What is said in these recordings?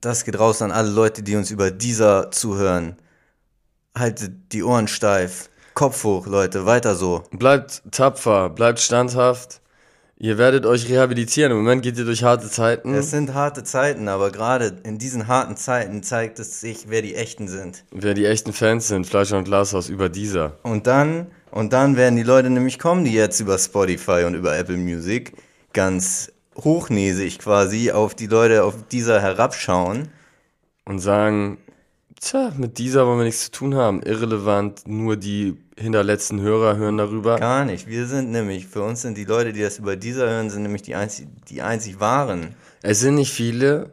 das geht raus an alle Leute, die uns über dieser zuhören. Haltet die Ohren steif. Kopf hoch, Leute, weiter so. Bleibt tapfer, bleibt standhaft. Ihr werdet euch rehabilitieren. Im Moment geht ihr durch harte Zeiten. Es sind harte Zeiten, aber gerade in diesen harten Zeiten zeigt es sich, wer die Echten sind. Wer die echten Fans sind, Fleischer und Glashaus über dieser. Und dann, und dann werden die Leute nämlich kommen, die jetzt über Spotify und über Apple Music ganz hochnäsig quasi auf die Leute auf dieser herabschauen. Und sagen, tja, mit dieser wollen wir nichts zu tun haben. Irrelevant, nur die hinterletzten Hörer hören darüber. Gar nicht. Wir sind nämlich, für uns sind die Leute, die das über dieser hören, sind nämlich die einzig, die einzig wahren. Es sind nicht viele,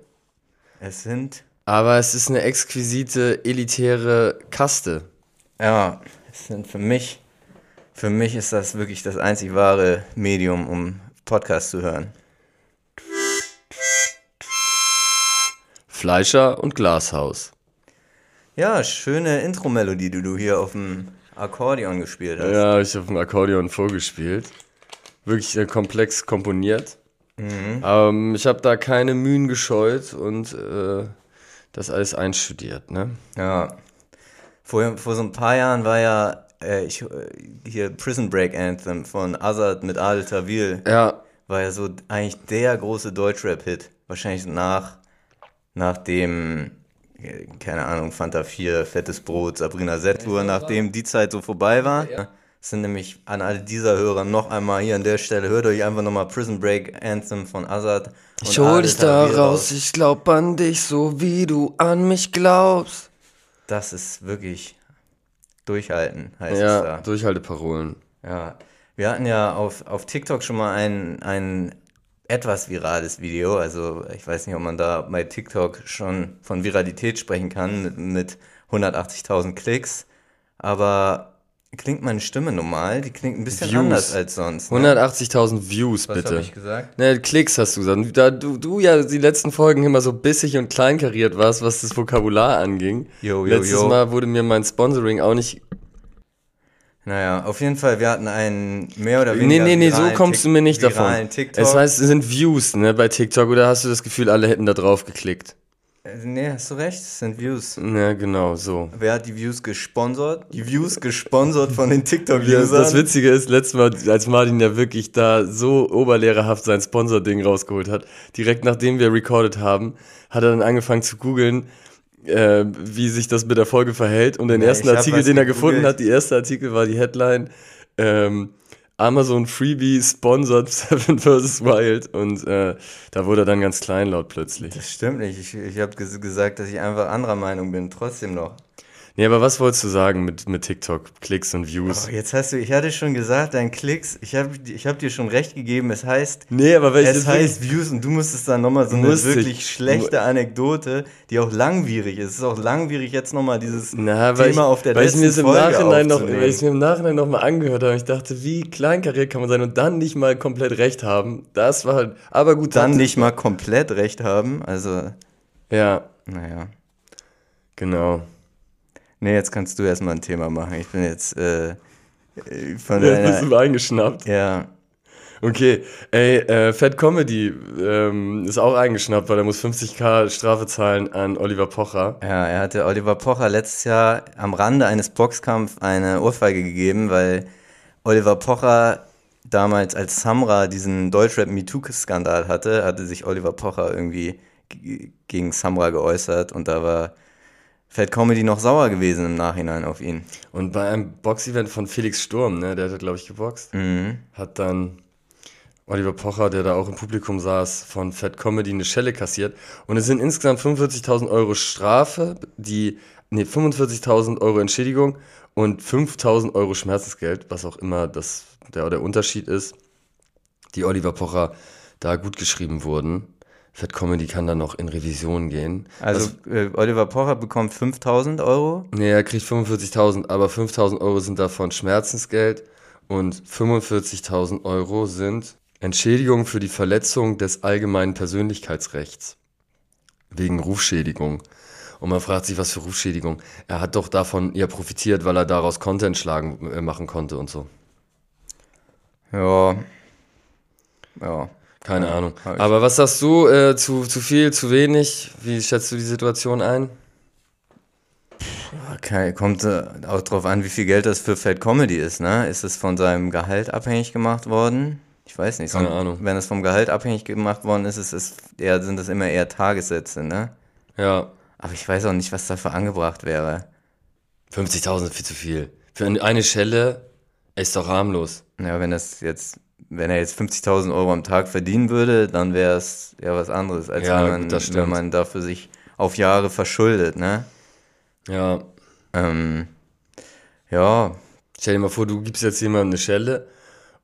Es sind, aber es ist eine exquisite, elitäre Kaste. ja, es sind für mich, für mich ist das wirklich das einzig wahre Medium, um Podcast zu hören. Fleischer und Glashaus. Ja, schöne Intro-Melodie, die du hier auf dem Akkordeon gespielt hast. Ja, ich habe ein Akkordeon vorgespielt. Wirklich äh, komplex komponiert. Ähm, ich habe da keine Mühen gescheut und äh, das alles einstudiert, ne? Ja. Vor, vor so ein paar Jahren war ja äh, ich, äh, hier Prison Break Anthem von Azad mit Adel Tawil. Ja, War ja so eigentlich der große Deutschrap-Hit. Wahrscheinlich nach, nach dem, äh, keine Ahnung, Fanta 4, Fettes Brot, Sabrina Settler, nachdem die Zeit so vorbei war. Das sind nämlich an alle dieser Hörer noch einmal hier an der Stelle, hört euch einfach nochmal Prison Break Anthem von Azad. ich hol dich da Tawil raus, ich glaub an dich, so wie du an mich glaubst. Das ist wirklich durchhalten, heißt es Ja, da. Durchhalteparolen. Ja, wir hatten ja auf, auf TikTok schon mal ein, ein etwas virales Video. Also ich weiß nicht, ob man da bei TikTok schon von Viralität sprechen kann mit, mit 180.000 Klicks. Aber klingt meine Stimme normal? Die klingt ein bisschen Views. anders als sonst. Ne? 180.000 Views, Was bitte. habe ich gesagt? Ne, Klicks hast du gesagt. Da du, du ja die letzten Folgen immer so bissig und kleinkariert warst, was das Vokabular anging. Jo, jo, Letztes jo. Mal wurde mir mein Sponsoring auch nicht. Naja, auf jeden Fall, wir hatten einen mehr oder Nee, weniger nee, nee, so viralen kommst Tik- du mir nicht davon. TikTok. Es heißt, es sind Views, ne, bei TikTok, oder hast du das Gefühl, alle hätten da drauf geklickt? Äh, nee, hast du recht, es sind Views. Ja, genau, so. Wer hat die Views gesponsert? Die Views gesponsert von den Ja, TikTok-Usern. das Witzige ist, letztes Mal, als Martin ja wirklich da so oberlehrerhaft sein Sponsor-Ding rausgeholt hat, direkt nachdem wir recorded haben, hat er dann angefangen zu googeln, äh, wie sich das mit der Folge verhält. Und den Ja, ersten Artikel, den er gefunden hat, die erste Artikel war die Headline, ähm, Amazon Freebie sponsored Seven vs. Wild. Und äh, da wurde er dann ganz kleinlaut plötzlich. Das stimmt nicht. Ich, ich habe ges gesagt, dass ich einfach anderer Meinung bin. Trotzdem noch. Nee, aber was wolltest du sagen mit, mit TikTok, Klicks und Views? Oh, jetzt hast du, ich hatte schon gesagt, dein Klicks, ich habe ich hab dir schon recht gegeben, es heißt, Nee, aber ich es heißt Views und du musstest dann nochmal so eine Musste ich. wirklich schlechte Anekdote, die auch langwierig ist. Es ist auch langwierig, jetzt nochmal dieses Na, weil Thema ich, auf der weil ich letzten im Folge Nachhinein noch, weil ich es mir im Nachhinein noch mal angehört habe. Ich dachte, wie kleinkariert kann man sein und dann nicht mal komplett recht haben. Das war halt, aber gut. dann hatte- nicht mal komplett recht haben. Also, Ja, naja. genau. Nee, jetzt kannst du erstmal ein Thema machen. Ich bin jetzt äh, von Jetzt bist du eingeschnappt. Ja, Okay, ey, äh, Fat Comedy ähm, ist auch eingeschnappt, weil er muss 50k Strafe zahlen an Oliver Pocher. Ja, er hatte Oliver Pocher letztes Jahr am Rande eines Boxkampfs eine Ohrfeige gegeben, weil Oliver Pocher damals als Samra diesen Deutschrap MeToo-Skandal hatte, hatte sich Oliver Pocher irgendwie gegen Samra geäußert und da war Fat Comedy noch sauer gewesen im Nachhinein auf ihn. Und bei einem Boxevent von Felix Sturm, ne, der hat, glaube ich, geboxt, Mhm. hat dann Oliver Pocher, der da auch im Publikum saß, von Fat Comedy eine Schelle kassiert. Und es sind insgesamt 45.000 Euro Strafe, die, nee, 45.000 Euro Entschädigung und 5.000 Euro Schmerzensgeld, was auch immer das, der, der Unterschied ist, die Oliver Pocher da gut geschrieben wurden. Fat Comedy kann dann noch in Revision gehen. Also äh, Oliver Pocher bekommt 5000 Euro. Nee, er kriegt 45.000, aber 5.000 Euro sind davon Schmerzensgeld und 45.000 Euro sind Entschädigung für die Verletzung des allgemeinen Persönlichkeitsrechts wegen Rufschädigung. Und man fragt sich, was für Rufschädigung. Er hat doch davon ja profitiert, weil er daraus Content schlagen äh, machen konnte und so. Ja. Ja. Keine Ahnung. Aber was sagst du? Äh, zu, zu viel, zu wenig? Wie schätzt du die Situation ein? Okay, kommt äh, auch drauf an, wie viel Geld das für Fat Comedy ist, ne? Ist es von seinem Gehalt abhängig gemacht worden? Ich weiß nicht. Keine Son- Ahnung. Wenn es vom Gehalt abhängig gemacht worden ist, ist es eher, sind das immer eher Tagessätze, ne? Ja. Aber ich weiß auch nicht, was dafür angebracht wäre. 50.000 ist viel zu viel. Für eine- eine Schelle ist doch harmlos. Ja, wenn das jetzt, wenn er jetzt 50.000 Euro am Tag verdienen würde, dann wäre es ja was anderes, als Ja, wenn, man, gut, wenn man dafür sich auf Jahre verschuldet, ne? Ja. Ähm, ja, Stell dir mal vor, du gibst jetzt jemandem eine Schelle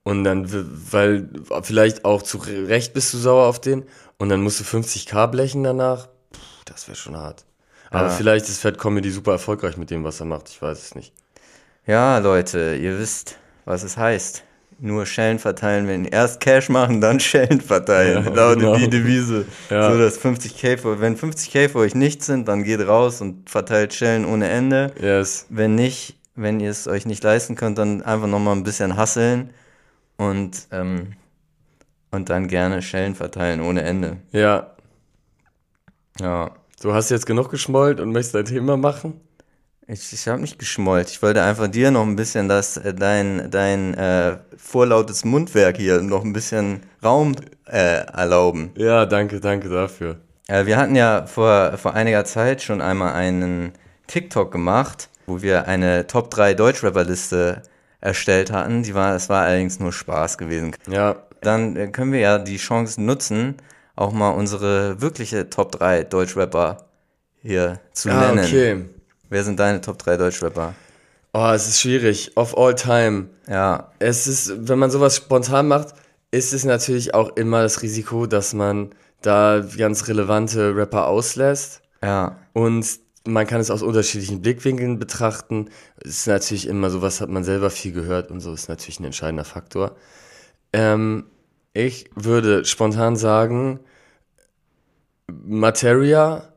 und dann, weil vielleicht auch zu Recht bist du sauer auf den und dann musst du 50k blechen danach. Puh, das wäre schon hart. Aber Ja. vielleicht ist Fat Comedy super erfolgreich mit dem, was er macht. Ich weiß es nicht. ja, Leute, ihr wisst, was es heißt. Nur Schellen verteilen, wenn erst Cash machen, dann Schellen verteilen. Ja, lautet genau. die Devise. Ja. So, dass 50k für, wenn 50k für euch nichts sind, dann geht raus und verteilt Schellen ohne Ende. Yes. Wenn nicht, wenn ihr es euch nicht leisten könnt, dann einfach nochmal ein bisschen hasseln und, ähm, und dann gerne Schellen verteilen ohne Ende. Ja. Ja. Du hast jetzt genug geschmollt und möchtest dein Thema machen? Ich, ich habe nicht geschmollt. Ich wollte einfach dir noch ein bisschen das, äh, dein, dein äh, vorlautes Mundwerk hier noch ein bisschen Raum äh, erlauben. Ja, danke, danke dafür. Äh, wir hatten ja vor, vor einiger Zeit schon einmal einen TikTok gemacht, wo wir eine Top 3 Deutschrapper-Liste erstellt hatten. Die war, es war allerdings nur Spaß gewesen. Ja, Dann äh, können wir ja die Chance nutzen, auch mal unsere wirkliche Top 3 Deutschrapper hier zu ah, nennen. okay. Wer sind deine Top 3 Deutschrapper? Oh, es ist schwierig. Of all time. Ja, Es ist, wenn man sowas spontan macht, ist es natürlich auch immer das Risiko, dass man da ganz relevante Rapper auslässt. ja. Und man kann es aus unterschiedlichen Blickwinkeln betrachten. Es ist natürlich immer so, was hat man selber viel gehört und so ist natürlich ein entscheidender Faktor. Ähm, ich würde spontan sagen, Materia,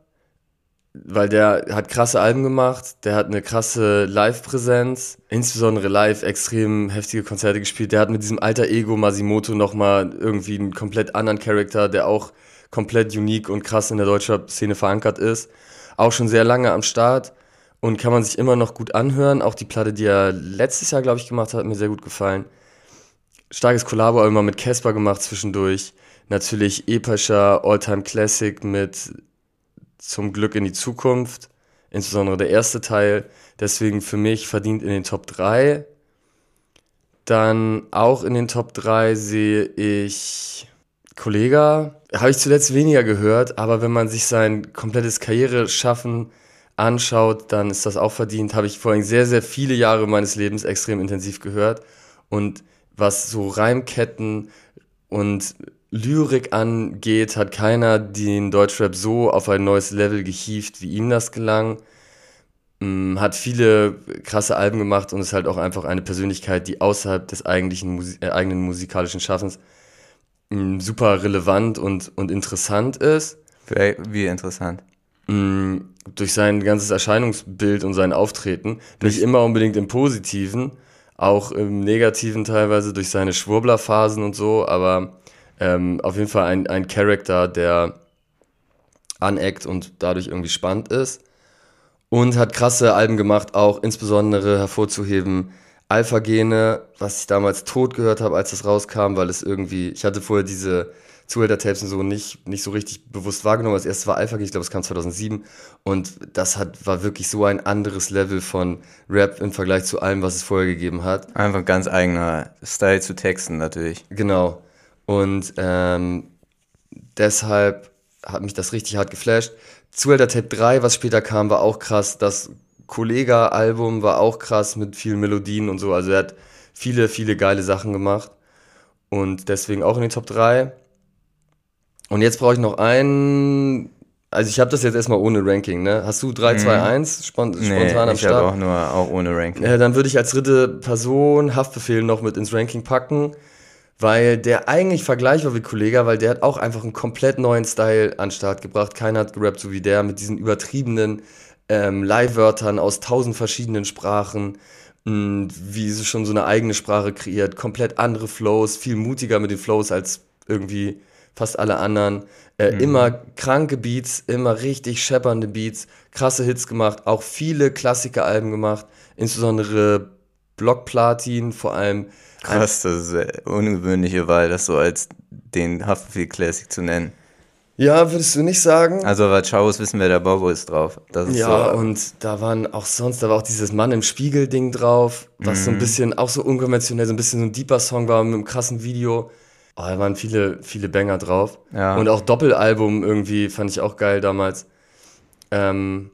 weil der hat krasse Alben gemacht, der hat eine krasse Live-Präsenz, insbesondere live extrem heftige Konzerte gespielt. Der hat mit diesem alter Ego Masimoto nochmal irgendwie einen komplett anderen Charakter, der auch komplett unique und krass in der deutschen Szene verankert ist. Auch schon sehr lange am Start und kann man sich immer noch gut anhören. Auch die Platte, die er letztes Jahr, glaube ich, gemacht hat, hat mir sehr gut gefallen. Starkes Kollabo immer mit Casper gemacht zwischendurch. Natürlich epischer Alltime Classic mit Zum Glück in die Zukunft. Insbesondere der erste Teil. Deswegen für mich verdient in den Top 3. Dann auch in den Top 3 sehe ich Kollega. Habe ich zuletzt weniger gehört, aber wenn man sich sein komplettes Karriereschaffen anschaut, dann ist das auch verdient. Habe ich vorhin sehr, sehr viele Jahre meines Lebens extrem intensiv gehört. Und was so Reimketten und Lyrik angeht, hat keiner den Deutschrap so auf ein neues Level gehievt, wie ihm das gelang. Mm, Hat viele krasse Alben gemacht und ist halt auch einfach eine Persönlichkeit, die außerhalb des eigentlichen Musi äh, eigenen musikalischen Schaffens mm, super relevant und, und interessant ist. Wie, interessant. Mm, durch sein ganzes Erscheinungsbild und sein Auftreten. Nicht immer unbedingt im Positiven, auch im Negativen teilweise durch seine Schwurblerphasen und so, aber ähm, auf jeden Fall ein, ein Charakter, der aneckt und dadurch irgendwie spannend ist. Und hat krasse Alben gemacht, auch insbesondere hervorzuheben Alpha-Gene, was ich damals tot gehört habe, als das rauskam, weil es irgendwie, ich hatte vorher diese Zuhälter-Tapes und so nicht, nicht so richtig bewusst wahrgenommen. Das erste war Alpha-Gene, ich glaube, es kam 2007 und das hat, war wirklich so ein anderes Level von Rap im Vergleich zu allem, was es vorher gegeben hat. Einfach ganz eigener Style zu texten natürlich. Genau. Und ähm, deshalb hat mich das richtig hart geflasht. Zuhälter Tape 3, was später kam, war auch krass. Das Kollega-Album war auch krass mit vielen Melodien und so. Also er hat viele, viele geile Sachen gemacht. Und deswegen auch in den Top 3. Und jetzt brauche ich noch einen. Also ich habe das jetzt erstmal ohne Ranking, ne? Hast du 3, 2, 1 spon Nee, spontan am ich habe Start? auch nur auch ohne Ranking. Äh, dann würde ich als dritte Person Haftbefehl noch mit ins Ranking packen, weil der eigentlich vergleichbar wie Kollega, weil der hat auch einfach einen komplett neuen Style an den Start gebracht. Keiner hat gerappt so wie der mit diesen übertriebenen ähm, Leihwörtern aus tausend verschiedenen Sprachen, mh, wie sie schon so eine eigene Sprache kreiert, komplett andere Flows, viel mutiger mit den Flows als irgendwie fast alle anderen. Äh, Mhm. Immer kranke Beats, immer richtig scheppernde Beats, krasse Hits gemacht, auch viele Klassikeralben gemacht, insbesondere Blockplatin, vor allem. Krass, das ist eine ungewöhnliche Wahl, das so als den Haftbefehl Classic zu nennen. Ja, würdest du nicht sagen? Also, aber Chaos wissen wir, der Bobo ist drauf. Das ist Ja, so, und da waren auch sonst, da war auch dieses Mann im Spiegel-Ding drauf, was Mhm. so ein bisschen, auch so unkonventionell, so ein bisschen so ein deeper Song war mit einem krassen Video. Oh, da waren viele, viele Banger drauf. Ja. Und auch Doppelalbum irgendwie fand ich auch geil damals. Ähm,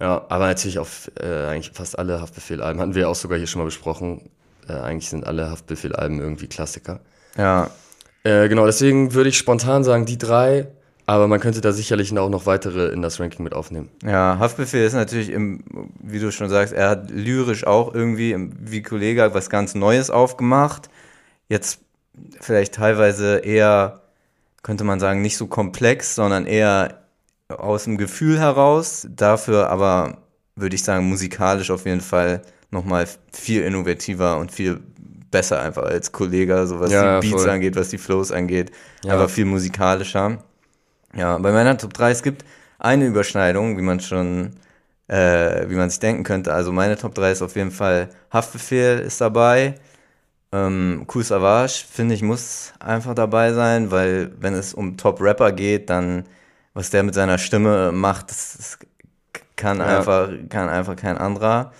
ja, aber natürlich auch äh, eigentlich fast alle Haftbefehl-Alben. Hatten wir auch sogar hier schon mal besprochen. Äh, eigentlich sind alle Haftbefehl-Alben irgendwie Klassiker. ja, Äh, genau, deswegen würde ich spontan sagen, die drei. Aber man könnte da sicherlich auch noch weitere in das Ranking mit aufnehmen. Ja, Haftbefehl ist natürlich, im, wie du schon sagst, er hat lyrisch auch irgendwie, wie Kollege, was ganz Neues aufgemacht. Jetzt vielleicht teilweise eher, könnte man sagen, nicht so komplex, sondern eher aus dem Gefühl heraus. Dafür aber, würde ich sagen, musikalisch auf jeden Fall nochmal viel innovativer und viel besser einfach als Kollege, so was Ja, die Beats voll. angeht, was die Flows angeht. Ja. Aber viel musikalischer. Ja, bei meiner Top 3, es gibt eine Überschneidung, wie man schon, äh, wie man sich denken könnte. Also meine Top 3 ist auf jeden Fall Haftbefehl ist dabei. Ähm, Kool Savage, finde ich, muss einfach dabei sein, weil wenn es um Top-Rapper geht, dann, was der mit seiner Stimme macht, das, das kann, Ja. einfach, kann einfach kein anderer.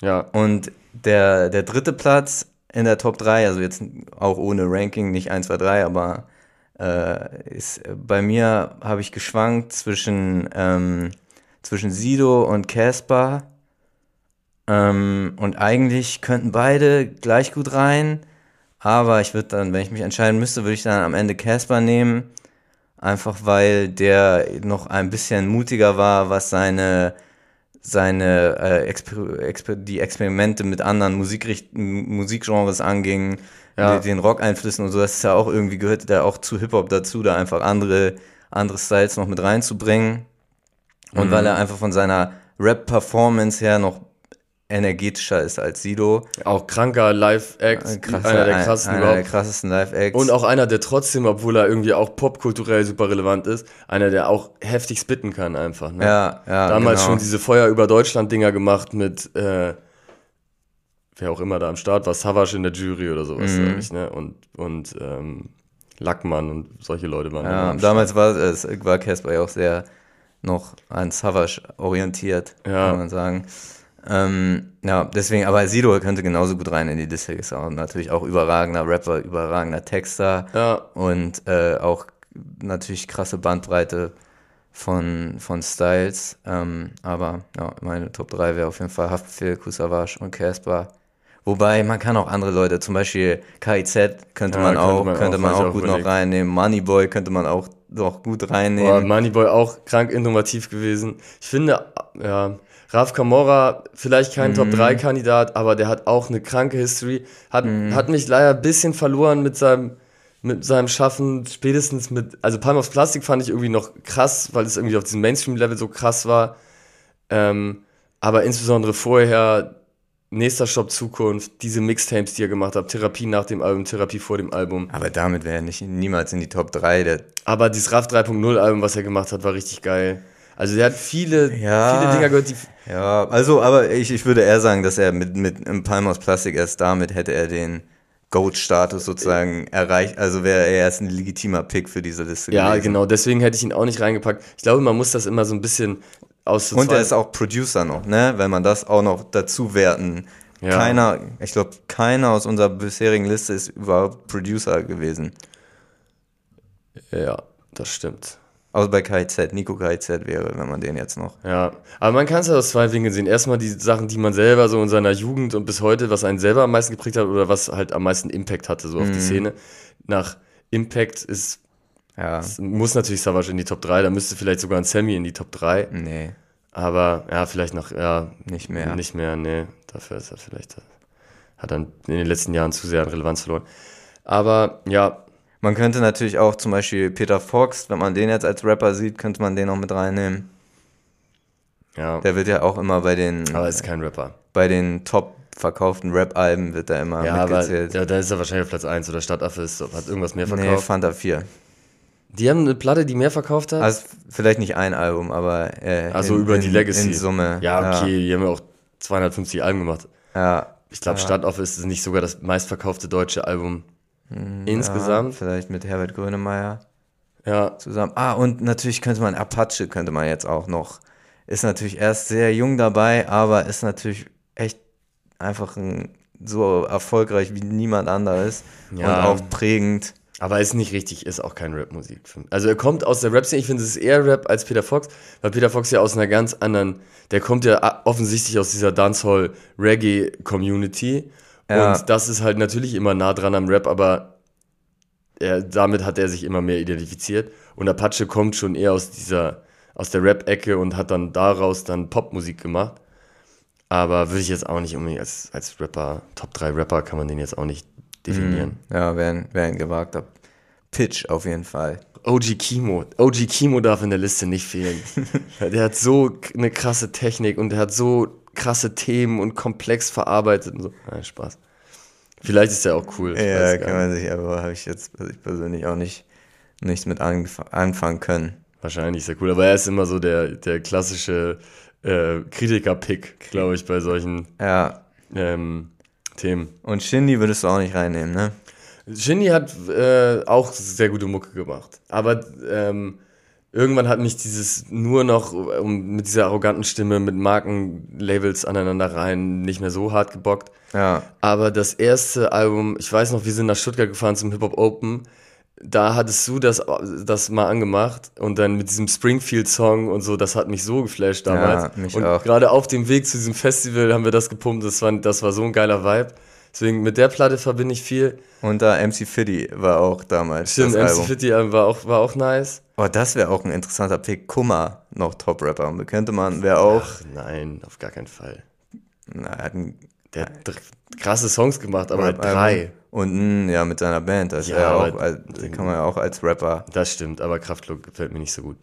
Ja, Und der, der dritte Platz in der Top 3, also jetzt auch ohne Ranking, nicht 1, 2, 3, aber äh, ist bei mir habe ich geschwankt zwischen, ähm, zwischen Sido und Casper. Ähm, und eigentlich könnten beide gleich gut rein, aber ich würde dann, wenn ich mich entscheiden müsste, würde ich dann am Ende Casper nehmen. Einfach weil der noch ein bisschen mutiger war, was seine seine äh, Exper Exper die Experimente mit anderen Musikrichten, Musikgenres anging, Ja. mit den Rock-Einflüssen und so, das ist ja auch irgendwie gehört da auch zu Hip-Hop dazu, da einfach andere, andere Styles noch mit reinzubringen. Und weil er einfach von seiner Rap-Performance her noch energetischer ist als Sido. auch kranker Live-Act, Krasser- einer der ein- krassesten einer der überhaupt. krassesten Live-Acts. Und auch einer, der trotzdem, obwohl er irgendwie auch popkulturell super relevant ist, einer, der auch heftig spitten kann einfach. Ne? ja, ja, Damals genau. schon diese Feuer über Deutschland-Dinger gemacht mit, äh, wer auch immer da am Start war, Savage in der Jury oder sowas, Mhm. sag ich, ne? Und, und ähm, Lackmann und solche Leute waren da Ja, am damals war es war Casper ja auch sehr noch an Savage orientiert, Ja. kann man sagen. Ähm, ja, deswegen, aber Sido könnte genauso gut rein in die Liste. Ist auch natürlich auch überragender Rapper, überragender Texter Ja, und äh, auch natürlich krasse Bandbreite von, von Styles. Ähm, aber ja, meine Top 3 wäre auf jeden Fall Haftbefehl, Kusavage und Casper. Wobei, man kann auch andere Leute, zum Beispiel KIZ könnte Ja, man könnte auch, man könnte auch, man hab ich auch auch gut noch überlegt. reinnehmen. Moneyboy könnte man auch noch gut Boah, reinnehmen. Moneyboy auch krank innovativ gewesen. Ich finde, ja, Raf Kamora, vielleicht kein Mhm. Top-3-Kandidat, aber der hat auch eine kranke History. Hat, Mhm. hat mich leider ein bisschen verloren mit seinem, mit seinem Schaffen, spätestens mit, also Palm of Plastic fand ich irgendwie noch krass, weil es irgendwie auf diesem Mainstream-Level so krass war. Ähm, aber insbesondere vorher, nächster Stopp Zukunft, diese Mixtapes, die er gemacht hat, Therapie nach dem Album, Therapie vor dem Album. aber damit wäre er nicht niemals in die Top 3. Der, Aber dieses RAF 3.0 Album, was er gemacht hat, war richtig geil. Also der hat viele, Ja. viele Dinger gehört, die. ja, also, aber ich, ich würde eher sagen, dass er mit, mit einem Palm aus Plastik erst damit hätte er den Goat-Status sozusagen erreicht. Also wäre er erst ein legitimer Pick für diese Liste Ja, gewesen. genau, deswegen hätte ich ihn auch nicht reingepackt. Ich glaube, man muss das immer so ein bisschen aus Und er ist auch Producer noch, ne? Wenn man das auch noch dazu werten. Ja. Keiner, ich glaube, keiner aus unserer bisherigen Liste ist überhaupt Producer gewesen. Ja, das stimmt. Außer bei KIZ, Nico KIZ wäre, wenn man den jetzt noch. Ja, aber man kann es ja aus zwei Winkeln sehen. Erstmal die Sachen, die man selber so in seiner Jugend und bis heute, was einen selber am meisten geprägt hat oder was halt am meisten Impact hatte, so auf Mhm. die Szene. Nach Impact ist, Ja, muss natürlich Savage in die Top 3, da müsste vielleicht sogar ein Sammy in die Top 3. nee, Aber ja, vielleicht noch, ja, nicht mehr. Nicht mehr, nee. Dafür ist er vielleicht, hat er in den letzten Jahren zu sehr an Relevanz verloren. Aber ja, Man könnte natürlich auch zum Beispiel Peter Fox, wenn man den jetzt als Rapper sieht, könnte man den auch mit reinnehmen. ja. Der wird ja auch immer bei den, aber ist kein Rapper. bei den top verkauften Rap-Alben wird er immer Ja, aber mitgezählt. ja, da ist er wahrscheinlich auf Platz 1 oder Stadtaffe ist, hat irgendwas mehr nee, verkauft. Fanta 4. Die haben eine Platte, die mehr verkauft hat? Also vielleicht nicht ein Album, aber äh, also in, über die in- Legacy. In Summe. Ja, okay, die haben ja auch 250 Alben gemacht. Ja. Ich glaube, Standoff ist nicht sogar das meistverkaufte deutsche Album insgesamt. Ja, vielleicht mit Herbert Grönemeyer Ja, zusammen. Ah, und natürlich könnte man Apache könnte man jetzt auch noch. Ist natürlich erst sehr jung dabei, aber ist natürlich echt einfach ein, so erfolgreich wie niemand anderes Ja. und auch prägend. aber ist nicht richtig, ist auch kein Rap-Musik. Also er kommt aus der Rap-Szene, ich finde, es ist eher Rap als Peter Fox, weil Peter Fox ja aus einer ganz anderen, der kommt ja offensichtlich aus dieser Dancehall-Reggae-Community. Ja. Und das ist halt natürlich immer nah dran am Rap, aber er, damit hat er sich immer mehr identifiziert. Und Apache kommt schon eher aus dieser, aus der Rap-Ecke und hat dann daraus dann Popmusik gemacht. Aber würde ich jetzt auch nicht unbedingt als, als Rapper, Top 3 Rapper kann man den jetzt auch nicht definieren. Ja, wäre ein, wär ein gewagter Pitch auf jeden Fall. OG Kimo. OG Kimo darf in der Liste nicht fehlen. der hat so eine krasse Technik und der hat so krasse Themen und komplex verarbeitet und so. Nein, Spaß. Vielleicht ist er auch cool. Ja, kann man sich, aber habe ich jetzt ich persönlich auch nicht nichts mit anfangen können. Wahrscheinlich ist er cool, aber er ist immer so der, der klassische äh, Kritiker-Pick, glaube ich, bei solchen Ja, ähm, Themen. und Shindy würdest du auch nicht reinnehmen, ne? Shindy hat äh, auch sehr gute Mucke gemacht. Aber ähm, irgendwann hat mich dieses nur noch um, mit dieser arroganten Stimme mit Markenlabels aneinander rein nicht mehr so hart gebockt. Ja, Aber das erste Album, ich weiß noch, wir sind nach Stuttgart gefahren zum Hip Hop Open. Da hattest du das, das mal angemacht und dann mit diesem Springfield-Song und so, das hat mich so geflasht damals. Ja, mich und gerade auf dem Weg zu diesem Festival haben wir das gepumpt, das war, das war so ein geiler Vibe. Deswegen mit der Platte verbinde ich viel. und da MC Fiddy war auch damals Stimmt, das MC Album. Fitty war auch, war auch nice. Oh, das wäre auch ein interessanter Pick. Kummer, noch Top-Rapper. Und könnte man, wäre auch, Ach nein, auf gar keinen Fall. na, er hat ein Der hat krasse Songs gemacht, aber halt drei. Und mh, ja, mit seiner Band. Das Ja, auch, als, kann man ja auch als Rapper. Das stimmt, aber Kraftklub gefällt mir nicht so gut,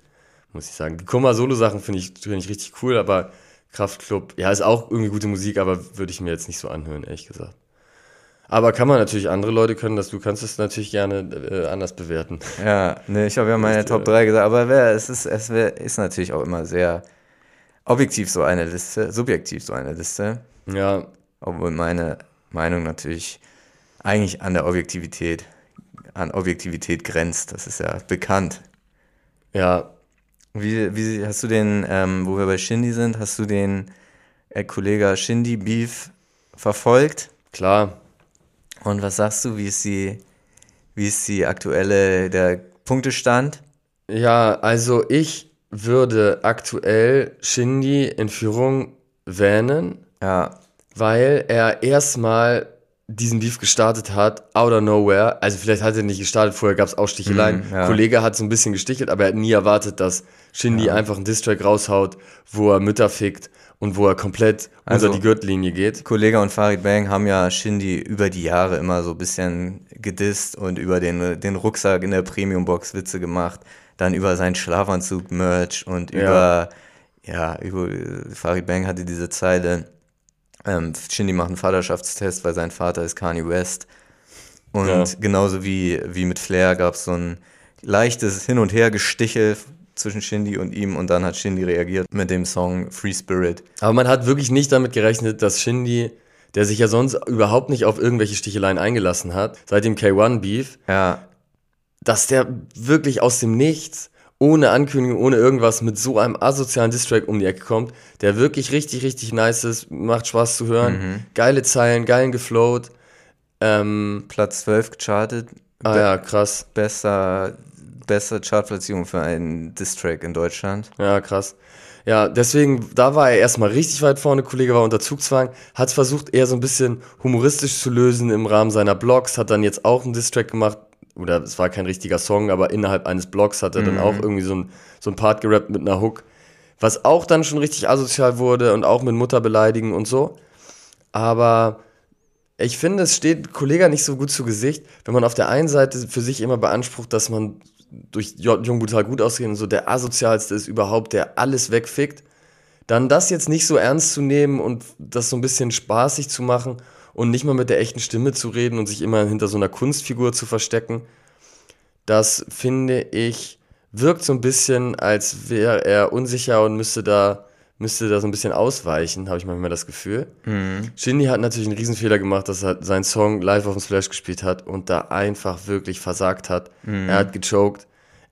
muss ich sagen. Die Kummer-Solo-Sachen finde ich, find ich richtig cool, aber Kraftklub, ja, ist auch irgendwie gute Musik, aber würde ich mir jetzt nicht so anhören, ehrlich gesagt. Aber kann man natürlich, andere Leute können das, du kannst es natürlich gerne äh, anders bewerten. Ja, ne, ich habe ja meine Top 3 gesagt, aber wer, es, ist, es wär, ist natürlich auch immer sehr objektiv so eine Liste, subjektiv so eine Liste. Ja, Obwohl meine Meinung natürlich eigentlich an der Objektivität, an Objektivität grenzt. Das ist ja bekannt. ja, Wie, wie hast du den, ähm, wo wir bei Shindy sind, hast du den äh, Kollege Shindy Beef verfolgt? klar. Und was sagst du, wie ist die, wie ist die aktuelle, der Punktestand? Ja, also ich würde aktuell Shindy in Führung wähnen, Ja, weil er erstmal diesen Beef gestartet hat, out of nowhere. Also vielleicht hat er nicht gestartet, vorher gab es auch Sticheleien. Mm, ja. Kollege hat so ein bisschen gestichelt, aber er hat nie erwartet, dass Shindy einfach einen Distrack raushaut, wo er Mütter fickt und wo er komplett Also- unter die Gürtellinie geht. Kollege und Farid Bang haben ja Shindy über die Jahre immer so ein bisschen gedisst und über den, den Rucksack in der Premium-Box Witze gemacht, dann über seinen Schlafanzug-Merch und Ja. über, ja, über, Farid Bang hatte diese Zeile, ähm, Shindy macht einen Vaterschaftstest, weil sein Vater ist Kanye West. Und Ja. genauso wie, wie mit Flair gab es so ein leichtes Hin- und Her-Gestichel zwischen Shindy und ihm und dann hat Shindy reagiert mit dem Song Free Spirit. Aber man hat wirklich nicht damit gerechnet, dass Shindy, der sich ja sonst überhaupt nicht auf irgendwelche Sticheleien eingelassen hat, seit dem K1-Beef, Ja, dass der wirklich aus dem Nichts, ohne Ankündigung, ohne irgendwas, mit so einem asozialen Distrack um die Ecke kommt, der wirklich richtig, richtig nice ist, macht Spaß zu hören, geile Zeilen, geilen geflowt. Ähm, Platz 12 gechartet. ah ja, krass. Bester, beste Chartplatzierung für einen Distrack in Deutschland. Ja, krass. Ja, deswegen, da war er erstmal richtig weit vorne, Kollege war unter Zugzwang, hat es versucht, eher so ein bisschen humoristisch zu lösen im Rahmen seiner Blogs, hat dann jetzt auch einen Distrack gemacht, oder es war kein richtiger Song, aber innerhalb eines Blogs hat er dann auch irgendwie so ein, so ein Part gerappt mit einer Hook, was auch dann schon richtig asozial wurde und auch mit Mutter beleidigen und so. Aber ich finde, es steht Kollega nicht so gut zu Gesicht, wenn man auf der einen Seite für sich immer beansprucht, dass man durch Jung Brutal gut ausgehen so der asozialste ist überhaupt, der alles wegfickt, dann das jetzt nicht so ernst zu nehmen und das so ein bisschen spaßig zu machen und nicht mal mit der echten Stimme zu reden und sich immer hinter so einer Kunstfigur zu verstecken, das finde ich, wirkt so ein bisschen, als wäre er unsicher und müsste da, müsste da so ein bisschen ausweichen, habe ich manchmal das Gefühl. Mhm. Shindy hat natürlich einen Riesenfehler gemacht, dass er seinen Song live auf dem Splash gespielt hat und da einfach wirklich versagt hat. Mhm. Er hat gechoked.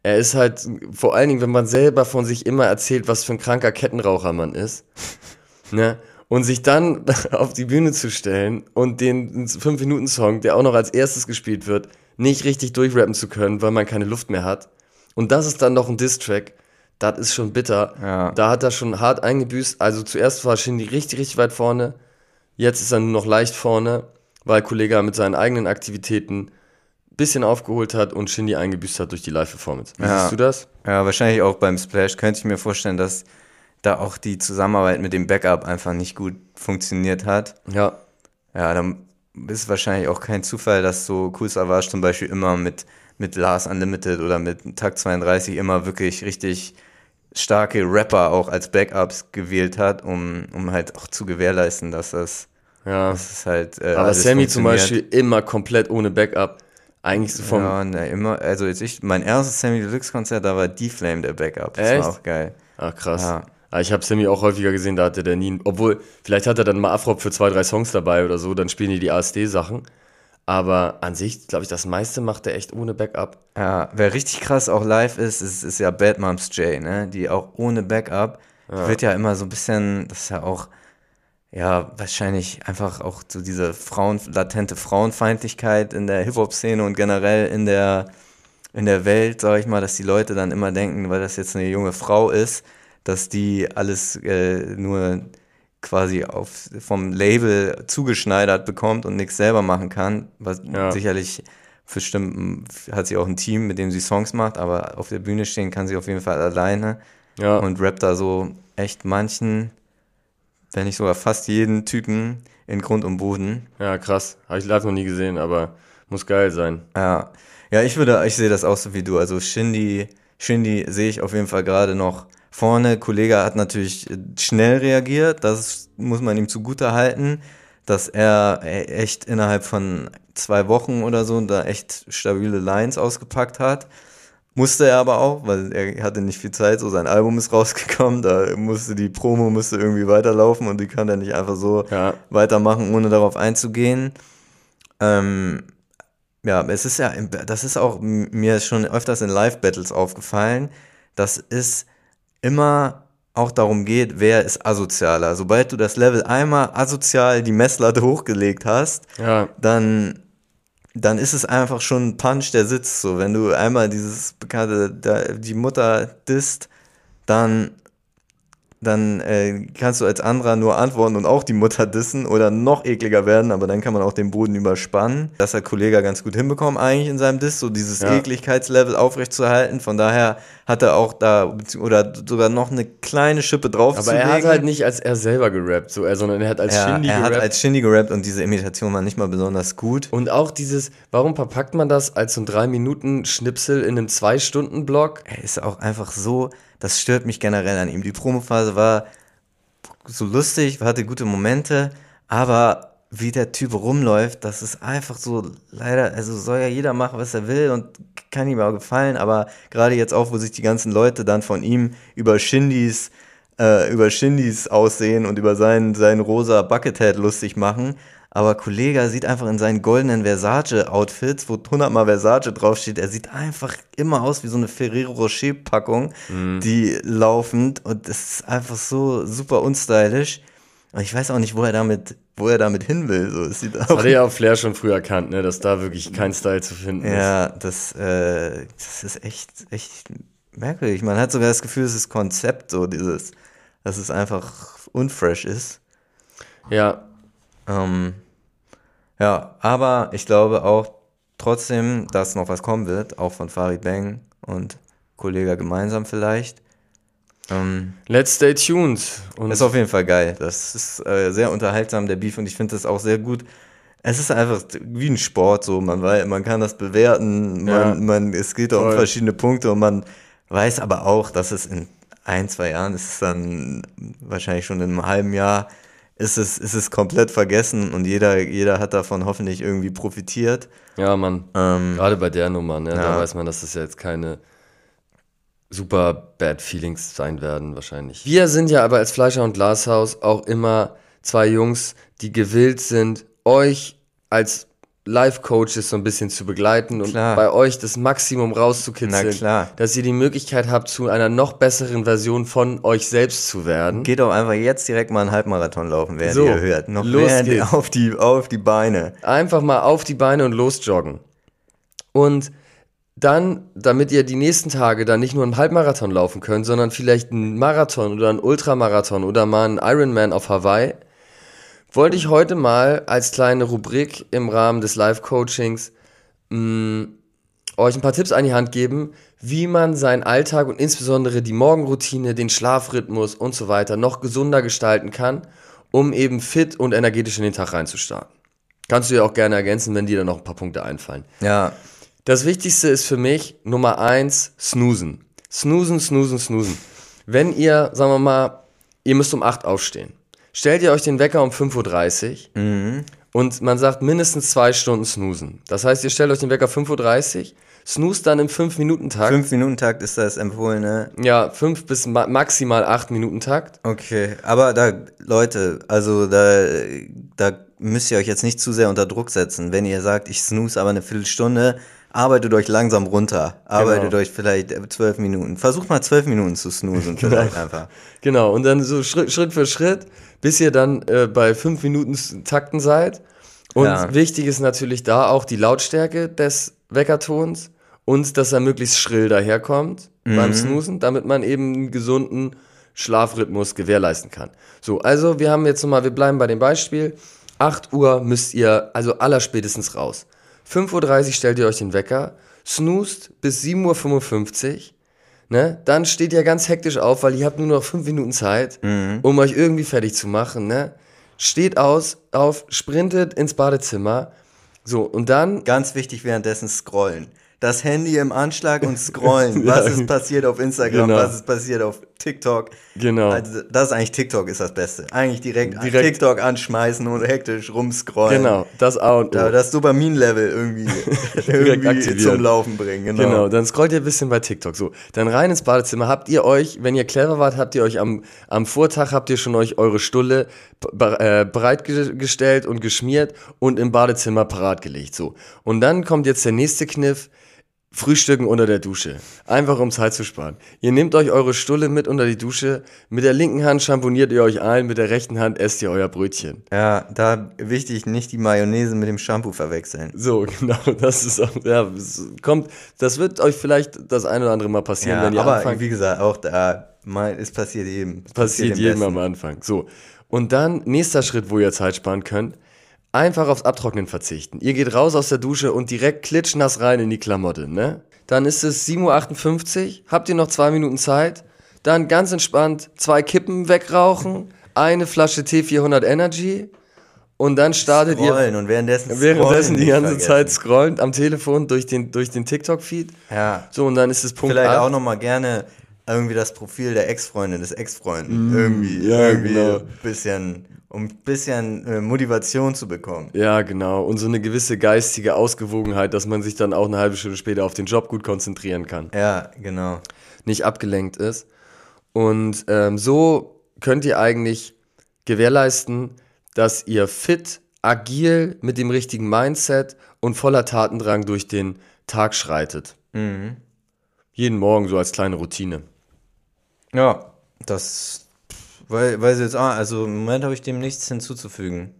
Er ist halt, vor allen Dingen, wenn man selber von sich immer erzählt, was für ein kranker Kettenraucher man ist, ne? Und sich dann auf die Bühne zu stellen und den 5-Minuten-Song, der auch noch als erstes gespielt wird, nicht richtig durchrappen zu können, weil man keine Luft mehr hat. Und das ist dann noch ein Diss-Track. Das ist schon bitter. Ja. Da hat er schon hart eingebüßt. Also zuerst war Shindy richtig, richtig weit vorne. Jetzt ist er nur noch leicht vorne, weil Kollege mit seinen eigenen Aktivitäten ein bisschen aufgeholt hat und Shindy eingebüßt hat durch die Live-Performance. Wie Ja. siehst du das? Ja, wahrscheinlich auch beim Splash könnte ich mir vorstellen, dass da auch die Zusammenarbeit mit dem Backup einfach nicht gut funktioniert hat. Ja. Ja, dann ist wahrscheinlich auch kein Zufall, dass so Cool Savage zum Beispiel immer mit, mit Lars Unlimited oder mit Takt 32 immer wirklich richtig starke Rapper auch als Backups gewählt hat, um, um halt auch zu gewährleisten, dass das, Ja. dass es halt. Äh, Aber Sammy zum. Beispiel immer komplett ohne Backup. Eigentlich so vom. Ja, ne, immer, also jetzt ich, mein erstes Sammy Deluxe Konzert, da war D-Flame der Backup. Das Echt? war auch geil. Ach krass. Ja. Ah, Ich habe Sammy auch häufiger gesehen, da hatte der nie. Obwohl, vielleicht hat er dann mal Afrop für zwei, drei Songs dabei oder so, dann spielen die die ASD-Sachen. Aber an sich, glaube ich, das meiste macht er echt ohne Backup. Ja, wer richtig krass auch live ist, ist, ist ja Bad Moms J, ne? Die auch ohne Backup, die wird ja immer so ein bisschen, das ist ja auch, ja, wahrscheinlich einfach auch so diese Frauen, latente Frauenfeindlichkeit in der Hip-Hop-Szene und generell in der, in der Welt, sag ich mal, dass die Leute dann immer denken, weil das jetzt eine junge Frau ist, dass die alles äh, nur quasi auf, vom Label zugeschneidert bekommt und nichts selber machen kann, was Ja. sicherlich bestimmt hat sie auch ein Team, mit dem sie Songs macht, aber auf der Bühne stehen kann sie auf jeden Fall alleine Ja. und rappt da so echt manchen, wenn nicht sogar fast jeden Typen in Grund und Boden. Ja, krass. Habe ich live noch nie gesehen, aber muss geil sein. Ja, ja, ich würde, ich sehe das auch so wie du. Also Shindy, Shindy sehe ich auf jeden Fall gerade noch vorne. Kollege hat natürlich äh, schnell reagiert. Das muss man ihm zugute halten, dass er e- echt innerhalb von zwei Wochen oder so da echt stabile Lines ausgepackt hat. Musste er aber auch, weil er hatte nicht viel Zeit, so sein Album ist rausgekommen, da musste die Promo musste irgendwie weiterlaufen und die kann er nicht einfach so Ja. weitermachen, ohne darauf einzugehen. Ähm, ja, es ist ja, das ist auch mir schon öfters in Live-Battles aufgefallen, dass es immer auch darum geht, wer ist asozialer. Sobald du das Level einmal asozial die Messlatte hochgelegt hast, Ja. dann, dann ist es einfach schon ein Punch, der sitzt. So, wenn du einmal dieses bekannte, die Mutter disst, dann, dann äh, kannst du als anderer nur antworten und auch die Mutter dissen oder noch ekliger werden, aber dann kann man auch den Boden überspannen. Das hat Kollege ganz gut hinbekommen eigentlich in seinem Diss, so dieses Ja. Ekligkeitslevel aufrechtzuerhalten. Von daher hat er auch da, oder sogar noch eine kleine Schippe drauf Aber er hat halt nicht als er selber gerappt, so, er, sondern er hat als ja, Shindy er hat gerappt. als Shindy gerappt und diese Imitation war nicht mal besonders gut. und auch dieses, warum verpackt man das als so ein 3-Minuten-Schnipsel in einem 2-Stunden-Block? Er ist auch einfach so, das stört mich generell an ihm. Die Promophase war so lustig, hatte gute Momente, aber wie der Typ rumläuft, das ist einfach so, leider, also soll ja jeder machen, was er will und kann ihm auch gefallen, aber gerade jetzt auch, wo sich die ganzen Leute dann von ihm über Shindys, äh, über Shindys Aussehen und über seinen, seinen rosa Buckethead lustig machen, aber Kollega sieht einfach in seinen goldenen Versace-Outfits, wo hundertmal Versace draufsteht, er sieht einfach immer aus wie so eine Ferrero Rocher-Packung, die laufend und es ist einfach so super unstylisch. Und ich weiß auch nicht, wo er damit, wo er damit hin will. So, es sieht auch, Hatte ja auch Flair schon früh erkannt, ne, dass da wirklich kein Style zu finden ist. ja, das, äh, das ist echt, echt merkwürdig. Man hat sogar das Gefühl, es ist Konzept, so dieses, dass es einfach unfresh ist. Ja, Ähm, ja, aber ich glaube auch trotzdem, dass noch was kommen wird, auch von Farid Bang und Kollege gemeinsam vielleicht. Ähm, let's stay tuned. Und ist auf jeden Fall geil. Das ist äh, sehr unterhaltsam, der Beef, und ich finde das auch sehr gut. Es ist einfach wie ein Sport, so man weiß, man kann das bewerten, man, Ja. man, es geht auch um verschiedene Punkte und man weiß aber auch, dass es in ein, zwei Jahren ist es dann wahrscheinlich schon in einem halben Jahr ist es, ist es komplett vergessen und jeder, jeder hat davon hoffentlich irgendwie profitiert. Ja, Mann. Ähm, Gerade bei der Nummer, ne? Da Ja. weiß man, dass das ja jetzt keine super bad Feelings sein werden, wahrscheinlich. Wir sind ja aber als Fleischer und Glashaus auch immer zwei Jungs, die gewillt sind, euch als Life-Coaches so ein bisschen zu begleiten und Klar. bei euch das Maximum rauszukitzeln. Dass ihr die Möglichkeit habt, zu einer noch besseren Version von euch selbst zu werden. Geht doch einfach jetzt direkt mal einen Halbmarathon laufen, während So, ihr hört. Noch los geht's. auf die, auf die Beine. Einfach mal auf die Beine und losjoggen. Und dann, damit ihr die nächsten Tage dann nicht nur einen Halbmarathon laufen könnt, sondern vielleicht einen Marathon oder einen Ultramarathon oder mal einen Ironman auf Hawaii, wollte ich heute mal als kleine Rubrik im Rahmen des Live-Coachings mh, euch ein paar Tipps an die Hand geben, wie man seinen Alltag und insbesondere die Morgenroutine, den Schlafrhythmus und so weiter noch gesunder gestalten kann, um eben fit und energetisch in den Tag reinzustarten. Kannst du ja auch gerne ergänzen, wenn dir da noch ein paar Punkte einfallen. Ja, Das Wichtigste ist für mich Nummer eins, snoosen. Snoosen, snoosen, snoosen. Wenn ihr, sagen wir mal, ihr müsst um 8 aufstehen. Stellt ihr euch den Wecker um 5.30 Uhr und man sagt mindestens zwei Stunden snoosen. Das heißt, ihr stellt euch den Wecker 5.30 Uhr, snoost dann im 5-Minuten-Takt. 5-Minuten-Takt ist das empfohlene. Ja, 5 bis ma maximal 8 Minuten Takt. Okay, aber da, Leute, also da, da müsst ihr euch jetzt nicht zu sehr unter Druck setzen. Wenn ihr sagt, ich snooze aber eine Viertelstunde, arbeitet euch langsam runter. Arbeitet Genau. euch vielleicht zwölf Minuten. Versucht mal zwölf Minuten zu snoozen vielleicht einfach. Genau, und dann so Schritt, Schritt für Schritt, bis ihr dann äh, bei 5 Minuten Takten seid. Und Ja. wichtig ist natürlich da auch die Lautstärke des Weckertons und dass er möglichst schrill daherkommt beim Snoosen, damit man eben einen gesunden Schlafrhythmus gewährleisten kann. So, also wir haben jetzt nochmal, wir bleiben bei dem Beispiel. 8 Uhr müsst ihr also allerspätestens raus. 5.30 Uhr stellt ihr euch den Wecker, snoost bis 7.55 Uhr, ne? Dann steht ihr ganz hektisch auf, weil ihr habt nur noch 5 Minuten Zeit, um euch irgendwie fertig zu machen, ne? Steht aus, auf, sprintet ins Badezimmer. So, und dann Ganz wichtig währenddessen scrollen. Das Handy im Anschlag und scrollen. Was ist passiert auf Instagram? Genau. Was ist passiert auf TikTok? Genau. Also, das ist eigentlich TikTok ist das Beste. Eigentlich direkt, Direkt. TikTok anschmeißen und hektisch rumscrollen. Genau, das A und O. Da, das Dopamin-Level irgendwie, irgendwie zum Laufen bringen. Genau. Genau, dann scrollt ihr ein bisschen bei TikTok. So, dann rein ins Badezimmer. Habt ihr euch, wenn ihr clever wart, habt ihr euch am, am Vortag, habt ihr schon euch eure Stulle äh, bereitgestellt und geschmiert und im Badezimmer parat gelegt. So. Und dann kommt jetzt der nächste Kniff. Frühstücken unter der Dusche. Einfach um Zeit zu sparen. Ihr nehmt euch eure Stulle mit unter die Dusche. Mit der linken Hand schamponiert ihr euch ein, mit der rechten Hand esst ihr euer Brötchen. Ja, da wichtig, nicht die Mayonnaise mit dem Shampoo verwechseln. So, genau, das ist auch, ja, kommt, das wird euch vielleicht das ein oder andere Mal passieren, Ja, wenn ihr aber anfangt. wie gesagt, auch da, mal, es passiert jedem. Es Passiert dem jedem am Anfang. So. Und dann, nächster Schritt, wo ihr Zeit sparen könnt, einfach aufs Abtrocknen verzichten. Ihr geht raus aus der Dusche und direkt klitschnass rein in die Klamotte, ne? Dann ist es 7.58 Uhr, habt ihr noch zwei Minuten Zeit, dann ganz entspannt zwei Kippen wegrauchen, eine Flasche T400 Energy und dann startet ihr Scrollen und währenddessen währenddessen die ganze vergessen. Zeit scrollend am Telefon durch den, durch den TikTok-Feed. Ja. So, und dann ist es Punkt Vielleicht acht. auch nochmal gerne irgendwie das Profil der Ex-Freundin, des Ex-Freunden. irgendwie, Mm, ja, irgendwie genau. bisschen, um ein bisschen äh, Motivation zu bekommen. Ja, genau. Und so eine gewisse geistige Ausgewogenheit, dass man sich dann auch eine halbe Stunde später auf den Job gut konzentrieren kann. Ja, genau. Nicht abgelenkt ist. Und ähm, so könnt ihr eigentlich gewährleisten, dass ihr fit, agil, mit dem richtigen Mindset und voller Tatendrang durch den Tag schreitet. Jeden Morgen so als kleine Routine. Ja, das weil, weiß ich jetzt auch, also im Moment habe ich dem nichts hinzuzufügen.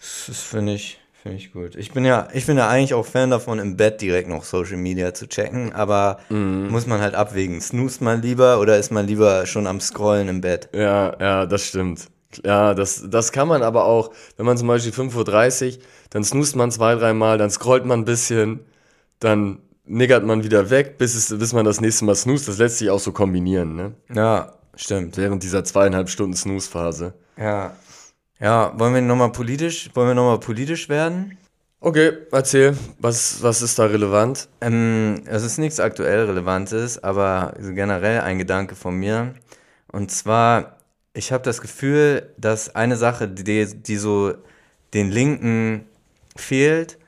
Das ist, finde ich, finde ich gut. Ich bin ja, ich bin ja eigentlich auch Fan davon, im Bett direkt noch Social Media zu checken, aber muss man halt abwägen. Snoost man lieber oder ist man lieber schon am Scrollen im Bett? Ja, ja, das stimmt. Ja, das, das kann man aber auch, wenn man zum Beispiel 5.30 Uhr, dann snoost man zwei, dreimal, dann scrollt man ein bisschen, dann niggert man wieder weg, bis, es, bis man das nächste Mal snoost. Das lässt sich auch so kombinieren, ne? Ja, stimmt. Während dieser zweieinhalb Stunden Snooze-Phase. Ja. Ja, wollen wir nochmal politisch, wollen wir nochmal politisch werden? Okay, erzähl, was, was ist da relevant? Ähm, es ist nichts aktuell Relevantes, aber generell ein Gedanke von mir. Und zwar ich habe das Gefühl, dass eine Sache, die, die so den Linken fehlt,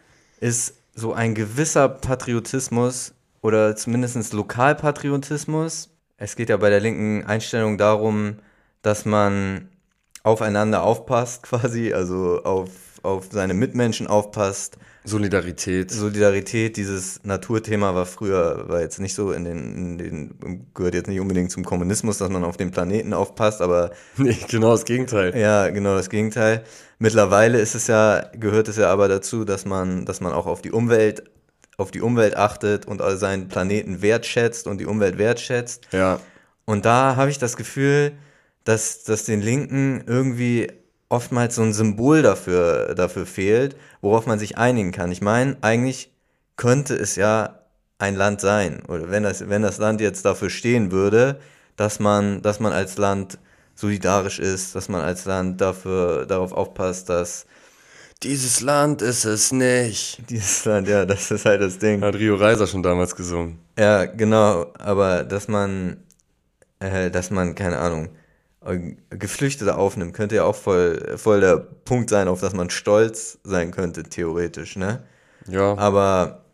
ist so ein gewisser Patriotismus oder zumindest Lokalpatriotismus. Es geht ja bei der linken Einstellung darum, dass man aufeinander aufpasst quasi, also auf, auf seine Mitmenschen aufpasst. Solidarität. Solidarität, dieses Naturthema war früher, war jetzt nicht so in den, in den, gehört jetzt nicht unbedingt zum Kommunismus, dass man auf den Planeten aufpasst, aber. Nee, genau das Gegenteil. Ja, genau das Gegenteil. Mittlerweile ist es ja, gehört es ja aber dazu, dass man, dass man auch auf die Umwelt, auf die Umwelt achtet und seinen Planeten wertschätzt und die Umwelt wertschätzt. Ja. Und da habe ich das Gefühl, dass, dass den Linken irgendwie oftmals so ein Symbol dafür, dafür fehlt, worauf man sich einigen kann. Ich meine, eigentlich könnte es ja ein Land sein, oder wenn das, wenn das Land jetzt dafür stehen würde, dass man, dass man als Land solidarisch ist, dass man als Land dafür, darauf aufpasst, dass dieses Land ist es nicht. Dieses Land, ja, das ist halt das Ding. Hat Rio Reiser schon damals gesungen. Ja, genau, aber dass man, äh, dass man, keine Ahnung, Geflüchtete aufnimmt, könnte ja auch voll, voll der Punkt sein, auf das man stolz sein könnte, theoretisch, ne? Ja. Aber,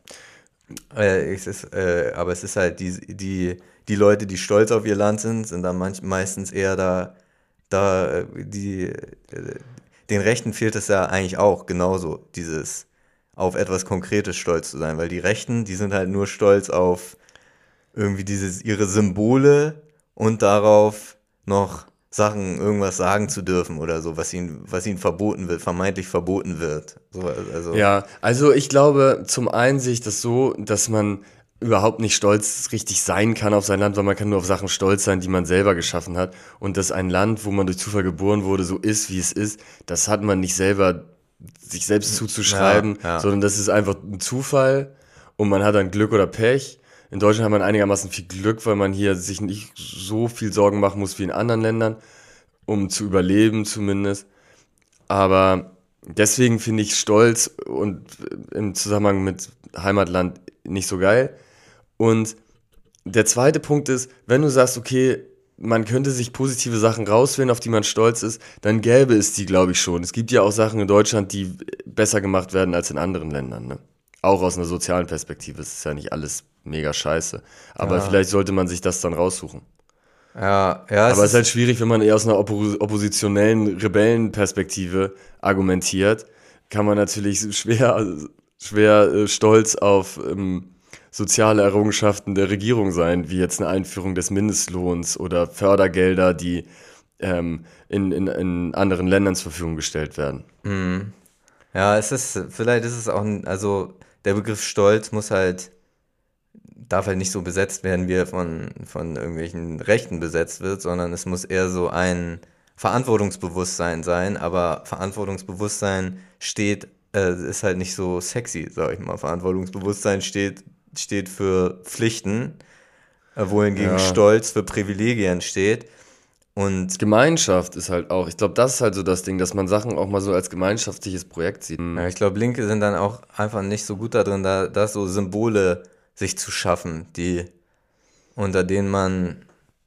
äh, es ist, äh, aber es ist halt, die, die, die Leute, die stolz auf ihr Land sind, sind dann manch, meistens eher da, da, die, äh, den Rechten fehlt es ja eigentlich auch genauso, dieses auf etwas Konkretes stolz zu sein, weil die Rechten, die sind halt nur stolz auf irgendwie dieses, ihre Symbole und darauf noch Sachen, irgendwas sagen zu dürfen oder so, was ihnen, was ihnen verboten wird, vermeintlich verboten wird. So, also. Ja, also ich glaube, zum einen sehe ich das so, dass man überhaupt nicht stolz richtig sein kann auf sein Land, weil man kann nur auf Sachen stolz sein, die man selber geschaffen hat. Und dass ein Land, wo man durch Zufall geboren wurde, so ist, wie es ist, das hat man nicht selber sich selbst zuzuschreiben, ja, ja. sondern das ist einfach ein Zufall und man hat dann Glück oder Pech. In Deutschland hat man einigermaßen viel Glück, weil man hier sich nicht so viel Sorgen machen muss wie in anderen Ländern, um zu überleben zumindest. Aber deswegen finde ich Stolz und im Zusammenhang mit Heimatland nicht so geil. Und der zweite Punkt ist, wenn du sagst, okay, man könnte sich positive Sachen rauswählen, auf die man stolz ist, dann gäbe es die, glaube ich, schon. Es gibt ja auch Sachen in Deutschland, die besser gemacht werden als in anderen Ländern. Ne? Auch aus einer sozialen Perspektive. Es ist ja nicht alles mega scheiße. Aber ja. vielleicht sollte man sich das dann raussuchen. Ja, ja. Aber es ist halt schwierig, wenn man eher aus einer Oppo oppositionellen Rebellenperspektive argumentiert, kann man natürlich schwer, schwer äh, stolz auf ähm, soziale Errungenschaften der Regierung sein, wie jetzt eine Einführung des Mindestlohns oder Fördergelder, die ähm, in, in, in anderen Ländern zur Verfügung gestellt werden. Mhm. Ja, es ist, vielleicht ist es auch, also der Begriff Stolz muss halt darf halt nicht so besetzt werden, wie er von, von irgendwelchen Rechten besetzt wird, sondern es muss eher so ein Verantwortungsbewusstsein sein, aber Verantwortungsbewusstsein steht, äh, ist halt nicht so sexy, sag ich mal. Verantwortungsbewusstsein steht, steht für Pflichten, äh, wohingegen ja. Stolz für Privilegien steht. Und Gemeinschaft ist halt auch, ich glaube, das ist halt so das Ding, dass man Sachen auch mal so als gemeinschaftliches Projekt sieht. Ja, ich glaube, Linke sind dann auch einfach nicht so gut darin, da, da so Symbole sich zu schaffen, die unter denen man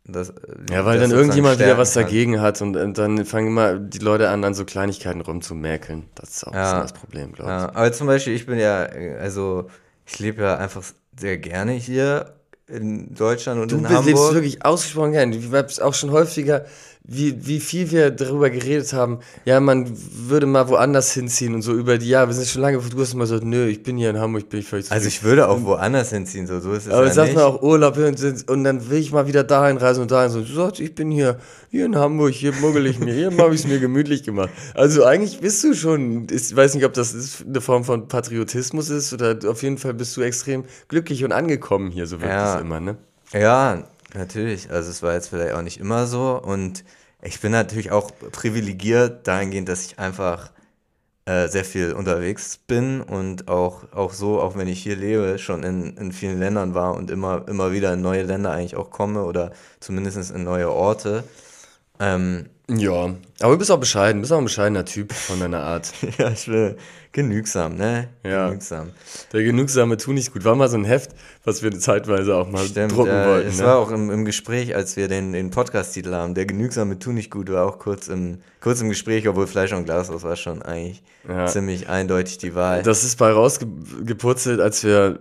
das, ja, weil dann irgendjemand wieder was kann. dagegen hat und, und, dann fangen immer die Leute an, an so Kleinigkeiten rumzumerkeln. Das ist auch ja, das Problem, glaube ich. Ja, aber zum Beispiel, ich bin ja, also ich lebe ja einfach sehr gerne hier in Deutschland und du in Hamburg. Du lebst wirklich ausgesprochen gerne. Du hast auch schon häufiger wie, wie viel wir darüber geredet haben, ja, man würde mal woanders hinziehen und so über die Jahre. Wir sind schon lange, du hast immer gesagt, nö, ich bin hier in Hamburg, bin ich völlig Also ich würde auch woanders hinziehen, so, so ist es Aber ja sagt man auch Urlaub und, und dann will ich mal wieder dahin reisen und dahin so, sagst, ich bin hier, hier in Hamburg, hier muggel ich mir, hier habe ich es mir gemütlich gemacht. Also eigentlich bist du schon, ich weiß nicht, ob das eine Form von Patriotismus ist oder auf jeden Fall bist du extrem glücklich und angekommen hier, so wirkt ja. es immer, ne? Ja, Natürlich, also es war jetzt vielleicht auch nicht immer so und ich bin natürlich auch privilegiert dahingehend, dass ich einfach äh, sehr viel unterwegs bin und auch, auch so, auch wenn ich hier lebe, schon in, in vielen Ländern war und immer, immer wieder in neue Länder eigentlich auch komme oder zumindest in neue Orte. Ähm, Ja, aber du bist auch bescheiden, bist auch ein bescheidener Typ von deiner Art. ja, ich will genügsam, ne? Ja. Genügsam. Der Genugsame tu nicht gut. War mal so ein Heft, was wir zeitweise auch mal Stimmt, drucken äh, wollten. es ne? war auch im, im Gespräch, als wir den, den Podcast-Titel haben. Der genügsame Tu nicht gut war auch kurz im, kurz im Gespräch, obwohl Fleisch und Glas, das war schon eigentlich Ja. ziemlich eindeutig die Wahl. Das ist bei rausgepurzelt, als wir.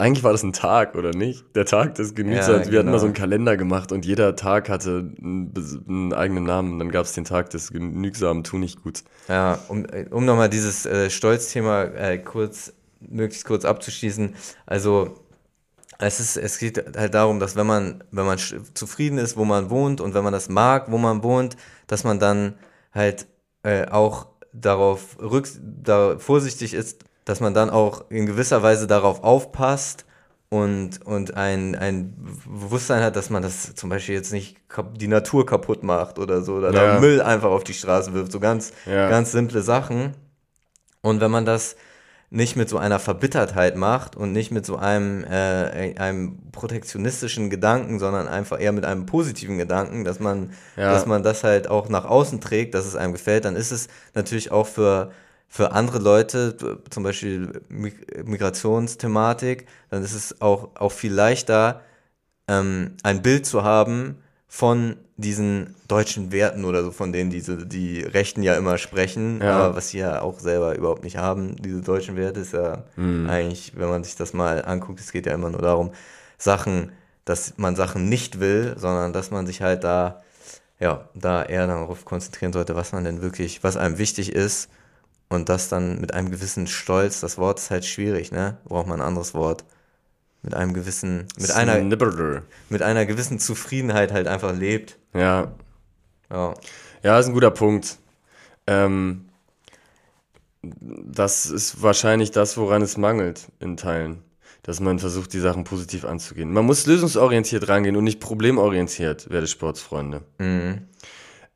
Eigentlich war das ein Tag, oder nicht? Der Tag des Genügsams. Ja, wir hatten genau. mal so einen Kalender gemacht und jeder Tag hatte einen, einen eigenen Namen. Und dann gab es den Tag des genügsamen Tu nicht gut. Ja, um, um nochmal dieses äh, Stolzthema äh, kurz, möglichst kurz abzuschließen. Also, es, ist, es geht halt darum, dass wenn man, wenn man zufrieden ist, wo man wohnt und wenn man das mag, wo man wohnt, dass man dann halt äh, auch darauf rück, da vorsichtig ist, dass man dann auch in gewisser Weise darauf aufpasst und, und ein, ein Bewusstsein hat, dass man das zum Beispiel jetzt nicht die Natur kaputt macht oder so, oder Ja. Müll einfach auf die Straße wirft, so ganz, Ja. ganz simple Sachen. Und wenn man das nicht mit so einer Verbittertheit macht und nicht mit so einem, äh, einem protektionistischen Gedanken, sondern einfach eher mit einem positiven Gedanken, dass man, Ja. dass man das halt auch nach außen trägt, dass es einem gefällt, dann ist es natürlich auch für, für andere Leute, zum Beispiel Mig- Migrationsthematik, dann ist es auch, auch viel leichter, ähm, ein Bild zu haben von diesen deutschen Werten oder so, von denen diese, die Rechten ja immer sprechen, Ja. aber was sie ja auch selber überhaupt nicht haben. Diese deutschen Werte ist ja eigentlich, wenn man sich das mal anguckt, es geht ja immer nur darum, Sachen, dass man Sachen nicht will, sondern dass man sich halt da, ja, da eher darauf konzentrieren sollte, was man denn wirklich, was einem wichtig ist und das dann mit einem gewissen Stolz, das Wort ist halt schwierig, ne? Braucht man ein anderes Wort. Mit einem gewissen, mit einer, Snibberder. mit einer gewissen Zufriedenheit halt einfach lebt. Ja, Ja. Ja, ist ein guter Punkt. Ähm, das ist wahrscheinlich das, woran es mangelt in Teilen. Dass man versucht, die Sachen positiv anzugehen. Man muss lösungsorientiert rangehen und nicht problemorientiert, werte Sportsfreunde. Mhm.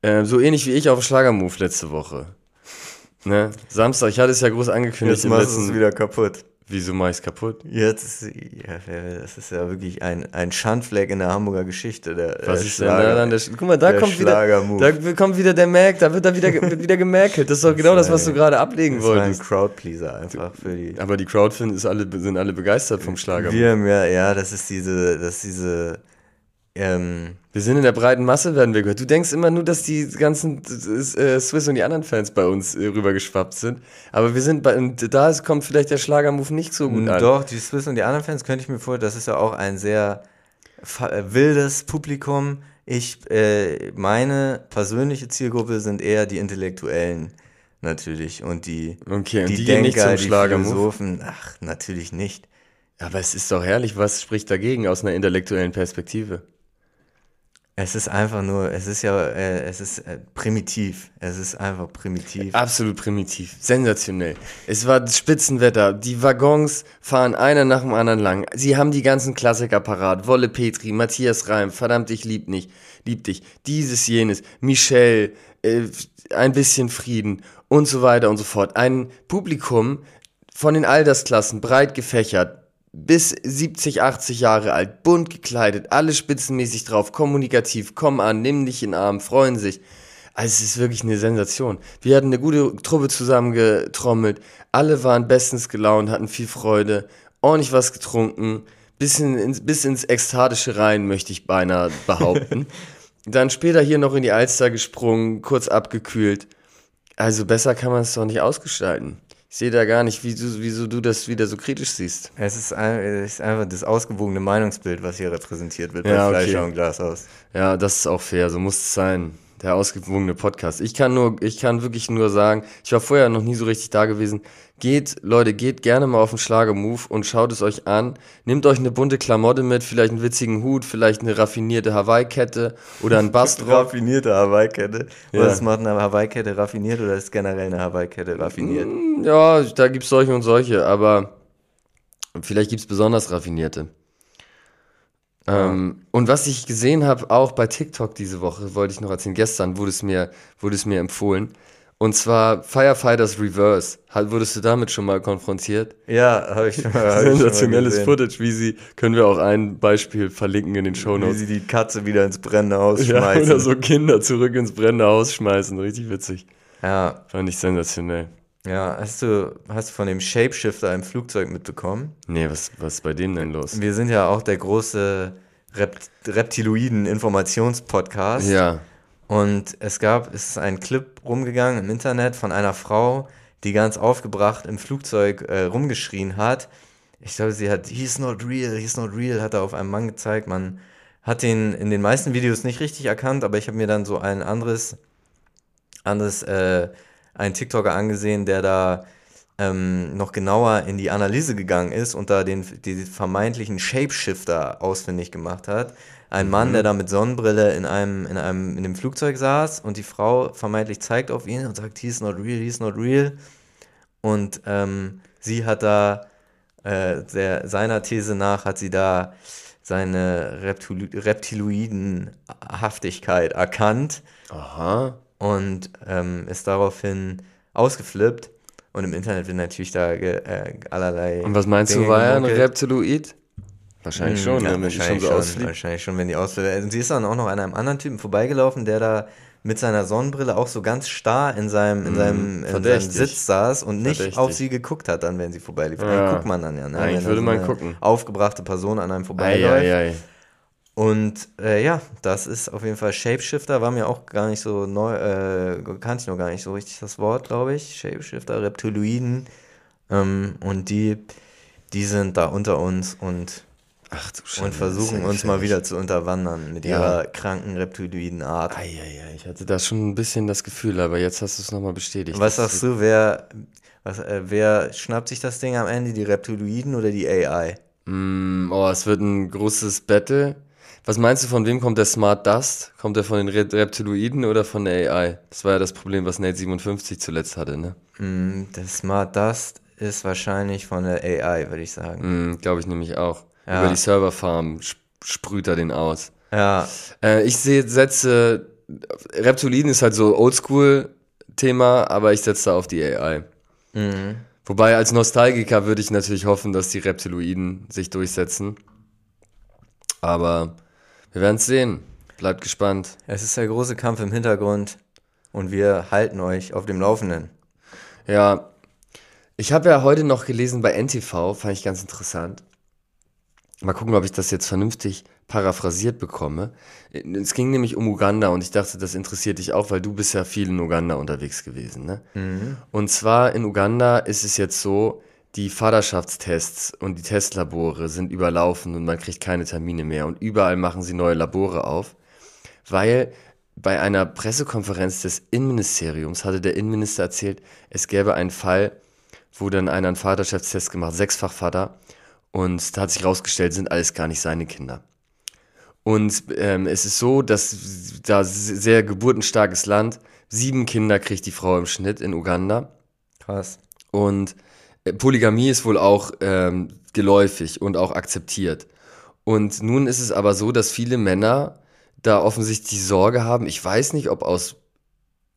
Ähm, so ähnlich wie ich auf Schlagermove letzte Woche. Ne? Samstag, ich hatte es ja groß angekündigt Jetzt machst du es wieder kaputt. Wieso mach ich's kaputt? Jetzt, ja, das ist ja wirklich ein, ein Schandfleck in der Hamburger Geschichte. Der, Was der ist denn da dann der Guck mal, da kommt wieder, da kommt wieder der Mac, da wird da wieder, wird wieder gemerkelt. Das ist doch genau das, was du gerade ablegen Das war ein wolltest. Crowdpleaser einfach für die. Aber die Crowdfin ist alle, sind alle begeistert vom Schlager. Wir, Wir haben ja, ja, das ist diese, das ist diese, ähm, sind in der breiten Masse, werden wir gehört. Du denkst immer nur, dass die ganzen äh, Swiss und die anderen Fans bei uns äh, rübergeschwappt sind. Aber wir sind bei, und da ist, kommt vielleicht der Schlagermove nicht so gut an. Doch, die Swiss und die anderen Fans könnte ich mir vorstellen, das ist ja auch ein sehr äh, wildes Publikum. Ich, äh, meine persönliche Zielgruppe sind eher die Intellektuellen natürlich und die, Okay, die, die, Denker, die. Philosophen. Ach, natürlich nicht. Aber es ist doch herrlich, was spricht dagegen aus einer intellektuellen Perspektive? Es ist einfach nur, es ist ja, äh, es ist äh, primitiv. Es ist einfach primitiv. Absolut primitiv, sensationell. Es war Spitzenwetter, die Waggons fahren einer nach dem anderen lang. Sie haben die ganzen Klassiker parat. Wolle Petri, Matthias Reim, verdammt, ich lieb nicht, lieb dich. Dieses, jenes, Michelle, äh, ein bisschen Frieden und so weiter und so fort. Ein Publikum von den Altersklassen, breit gefächert, bis 70, 80 Jahre alt, bunt gekleidet, alle spitzenmäßig drauf, kommunikativ, komm an, nimm dich in den Arm, freuen sich. Also es ist wirklich eine Sensation. Wir hatten eine gute Truppe zusammengetrommelt, alle waren bestens gelaunt, hatten viel Freude, ordentlich was getrunken, bisschen ins, bis ins Ekstatische rein, möchte ich beinahe behaupten. Dann später hier noch in die Alster gesprungen, kurz abgekühlt. Also besser kann man es doch nicht ausgestalten. Ich sehe da gar nicht, wie du, wieso du das wieder so kritisch siehst. Es ist, ein, es ist einfach das ausgewogene Meinungsbild, was hier repräsentiert wird Ja, bei okay. Fleischer und Glashaus. Ja, das ist auch fair, so muss es sein. Der ausgewogene Podcast. Ich kann nur, ich kann wirklich nur sagen, ich war vorher noch nie so richtig da gewesen. Geht, Leute, geht gerne mal auf den Schlager-Move und schaut es euch an. Nehmt euch eine bunte Klamotte mit, vielleicht einen witzigen Hut, vielleicht eine raffinierte Hawaii-Kette oder einen Bastrock. Raffinierte Hawaii-Kette. Ja. Was macht eine Hawaii-Kette raffiniert oder ist generell eine Hawaii-Kette raffiniert? ja, da gibt's solche und solche, aber vielleicht gibt's besonders raffinierte. Ähm, und was ich gesehen habe, auch bei TikTok diese Woche, wollte ich noch erzählen, gestern wurde es mir, wurde es mir empfohlen. Und zwar Firefighters Reverse. Wurdest du damit schon mal konfrontiert? Ja, habe ich schon mal. Sensationelles. Footage, wie sie, können wir auch ein Beispiel verlinken in den Wie Shownotes. sie die Katze wieder ins brennende Haus Ja, schmeißen. oder so Kinder zurück ins brennende Haus schmeißen. Richtig witzig. Ja, Fand ich sensationell. ja. Hast du, hast du von dem Shapeshifter im Flugzeug mitbekommen? Nee, was, was ist bei denen denn los? Wir sind ja auch der große Rept Reptiloiden-Informationspodcast. Ja. Und es gab, es ist ein Clip rumgegangen im Internet von einer Frau, die ganz aufgebracht im Flugzeug äh, rumgeschrien hat. Ich glaube, sie hat, he's not real, he's not real, hat er auf einem Mann gezeigt. Man hat den in den meisten Videos nicht richtig erkannt, aber ich habe mir dann so ein anderes, anderes, äh, einen TikToker angesehen, der da ähm, noch genauer in die Analyse gegangen ist und da den, die vermeintlichen Shapeshifter ausfindig gemacht hat. Ein Mann, der da mit Sonnenbrille in einem, in einem, in dem Flugzeug saß und die Frau vermeintlich zeigt auf ihn und sagt, he's not real, he's not real. Und ähm, sie hat da, äh, der, seiner These nach, hat sie da seine Reptil Reptiloidenhaftigkeit erkannt Aha. und ähm, ist daraufhin ausgeflippt. Und im Internet wird natürlich da äh, allerlei. Und was meinst Dinge du, war er ein. Reptiloid? Wahrscheinlich schon, Hm, ja, ne, wenn die wahrscheinlich, schon so schon, ausflieht. wahrscheinlich schon, wenn die ausflippt. Und sie ist dann auch noch an einem anderen Typen vorbeigelaufen, der da mit seiner Sonnenbrille auch so ganz starr in seinem, in seinem, in seinem Hm. Sitz saß und nicht Verdächtig. auf sie geguckt hat, dann, wenn sie vorbeilief. Ja. Dann guckt man dann ja. Ne? Eigentlich wenn würde man gucken. Aufgebrachte Person an einem vorbeiläuft. Eieiei. Und äh, ja, das ist auf jeden Fall Shapeshifter, war mir auch gar nicht so neu, äh, kannte ich noch gar nicht so richtig das Wort, glaube ich. Shapeshifter, Reptiloiden. Ähm, und die, die sind da unter uns und, Ach du Scheiße. und versuchen uns mal wieder zu unterwandern mit Ja. ihrer kranken Reptiloidenart. Eieiei, ich hatte da schon ein bisschen das Gefühl, aber jetzt hast du es nochmal bestätigt. Was sagst du, wer, was, äh, wer schnappt sich das Ding am Ende, die Reptiloiden oder die AI? Mm, oh, es wird ein großes Battle. Was meinst du, von wem kommt der Smart Dust? Kommt der von den Re Reptiloiden oder von der AI? Das war ja das Problem, was Nate 57 zuletzt hatte, ne? Hm, der Smart Dust ist wahrscheinlich von der AI, würde ich sagen. Mm, Glaube ich nämlich auch. Ja. Über die Serverfarm sp sprüht er den aus. Ja, Äh, ich sehe, setze, Reptiliden ist halt so Oldschool-Thema, aber ich setze da auf die AI. mhm. Wobei als Nostalgiker würde ich natürlich hoffen, dass die Reptiloiden sich durchsetzen. Aber wir werden es sehen. Bleibt gespannt. Es ist der große Kampf im Hintergrund und wir halten euch auf dem Laufenden. Ja, ich habe ja heute noch gelesen bei NTV, fand ich ganz interessant. Mal gucken, ob ich das jetzt vernünftig paraphrasiert bekomme. Es ging nämlich um Uganda und ich dachte, das interessiert dich auch, weil du bist ja viel in Uganda unterwegs gewesen. Ne? Und zwar in Uganda ist es jetzt so, die Vaterschaftstests und die Testlabore sind überlaufen und man kriegt keine Termine mehr und überall machen sie neue Labore auf, weil bei einer Pressekonferenz des Innenministeriums hatte der Innenminister erzählt, es gäbe einen Fall, wo dann einer einen Vaterschaftstest gemacht, sechsfach Vater, und da hat sich rausgestellt, sind alles gar nicht seine Kinder. Und ähm, es ist so, dass da sehr geburtenstarkes Land, sieben Kinder kriegt die Frau im Schnitt in Uganda. Krass. Und Polygamie ist wohl auch ähm, geläufig und auch akzeptiert. Und nun ist es aber so, dass viele Männer da offensichtlich die Sorge haben, ich weiß nicht, ob aus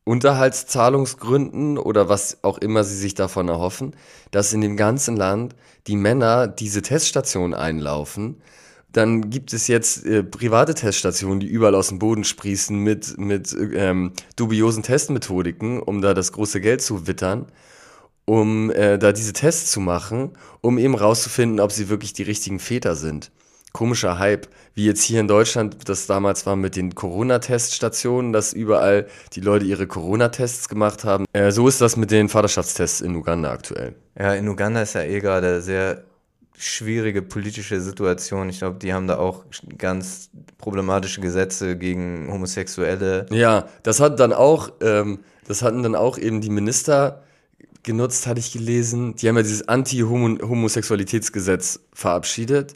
Unterhaltszahlungsgründen oder was auch immer sie sich davon erhoffen, dass in dem ganzen Land die Männer diese Teststationen einlaufen. Dann gibt es jetzt äh, private Teststationen, die überall aus dem Boden sprießen mit, mit ähm, dubiosen Testmethodiken, um da das große Geld zu wittern um äh, da diese Tests zu machen, um eben rauszufinden, ob sie wirklich die richtigen Väter sind. Komischer Hype, wie jetzt hier in Deutschland, das damals war mit den Corona-Teststationen, dass überall die Leute ihre Corona-Tests gemacht haben. Äh, so ist das mit den Vaterschaftstests in Uganda aktuell. Ja, in Uganda ist ja eh gerade sehr schwierige politische Situation. Ich glaube, die haben da auch ganz problematische Gesetze gegen Homosexuelle. Ja, das hat dann auch, ähm, das hatten dann auch eben die Minister genutzt, hatte ich gelesen. Die haben ja dieses Anti-Homosexualitätsgesetz verabschiedet.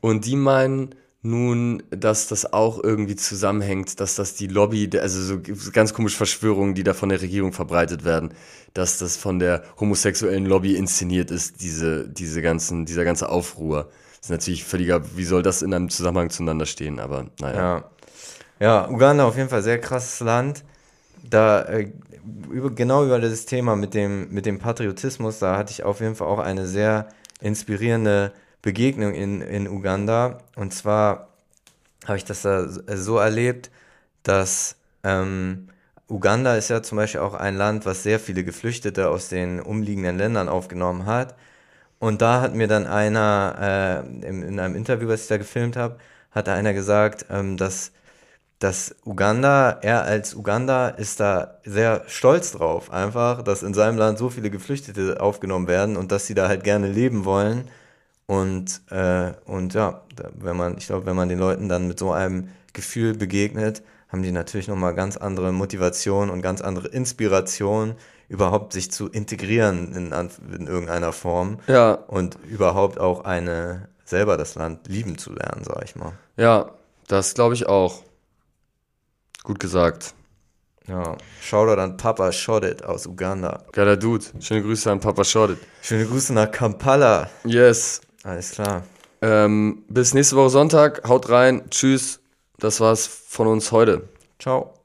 Und die meinen nun, dass das auch irgendwie zusammenhängt, dass das die Lobby, also so ganz komische Verschwörungen, die da von der Regierung verbreitet werden, dass das von der homosexuellen Lobby inszeniert ist, diese, diese ganzen, dieser ganze Aufruhr. Das ist natürlich völliger, wie soll das in einem Zusammenhang zueinander stehen, aber naja. Ja. Ja, Uganda auf jeden Fall sehr krasses Land. Da äh, über, genau über das Thema mit dem, mit dem Patriotismus, da hatte ich auf jeden Fall auch eine sehr inspirierende Begegnung in, in Uganda. Und zwar habe ich das da so erlebt, dass ähm, Uganda ist ja zum Beispiel auch ein Land, was sehr viele Geflüchtete aus den umliegenden Ländern aufgenommen hat. Und da hat mir dann einer, äh, in, in einem Interview, was ich da gefilmt habe, hat einer gesagt, ähm, dass, dass Uganda, er als Uganda ist da sehr stolz drauf, einfach, dass in seinem Land so viele Geflüchtete aufgenommen werden und dass sie da halt gerne leben wollen. Und, äh, und ja, wenn man, ich glaube, wenn man den Leuten dann mit so einem Gefühl begegnet, haben die natürlich nochmal ganz andere Motivation und ganz andere Inspiration, überhaupt sich zu integrieren in, in irgendeiner Form. Ja. Und überhaupt auch eine, selber das Land lieben zu lernen, sag ich mal. Ja, das glaube ich auch. Gut gesagt. Ja, Shoutout an Papa Shodit aus Uganda. Geiler Dude. Schöne Grüße an Papa Shodit. Schöne Grüße nach Kampala. Yes. Alles klar. Ähm, bis nächste Woche Sonntag. Haut rein. Tschüss. Das war's von uns heute. Ciao.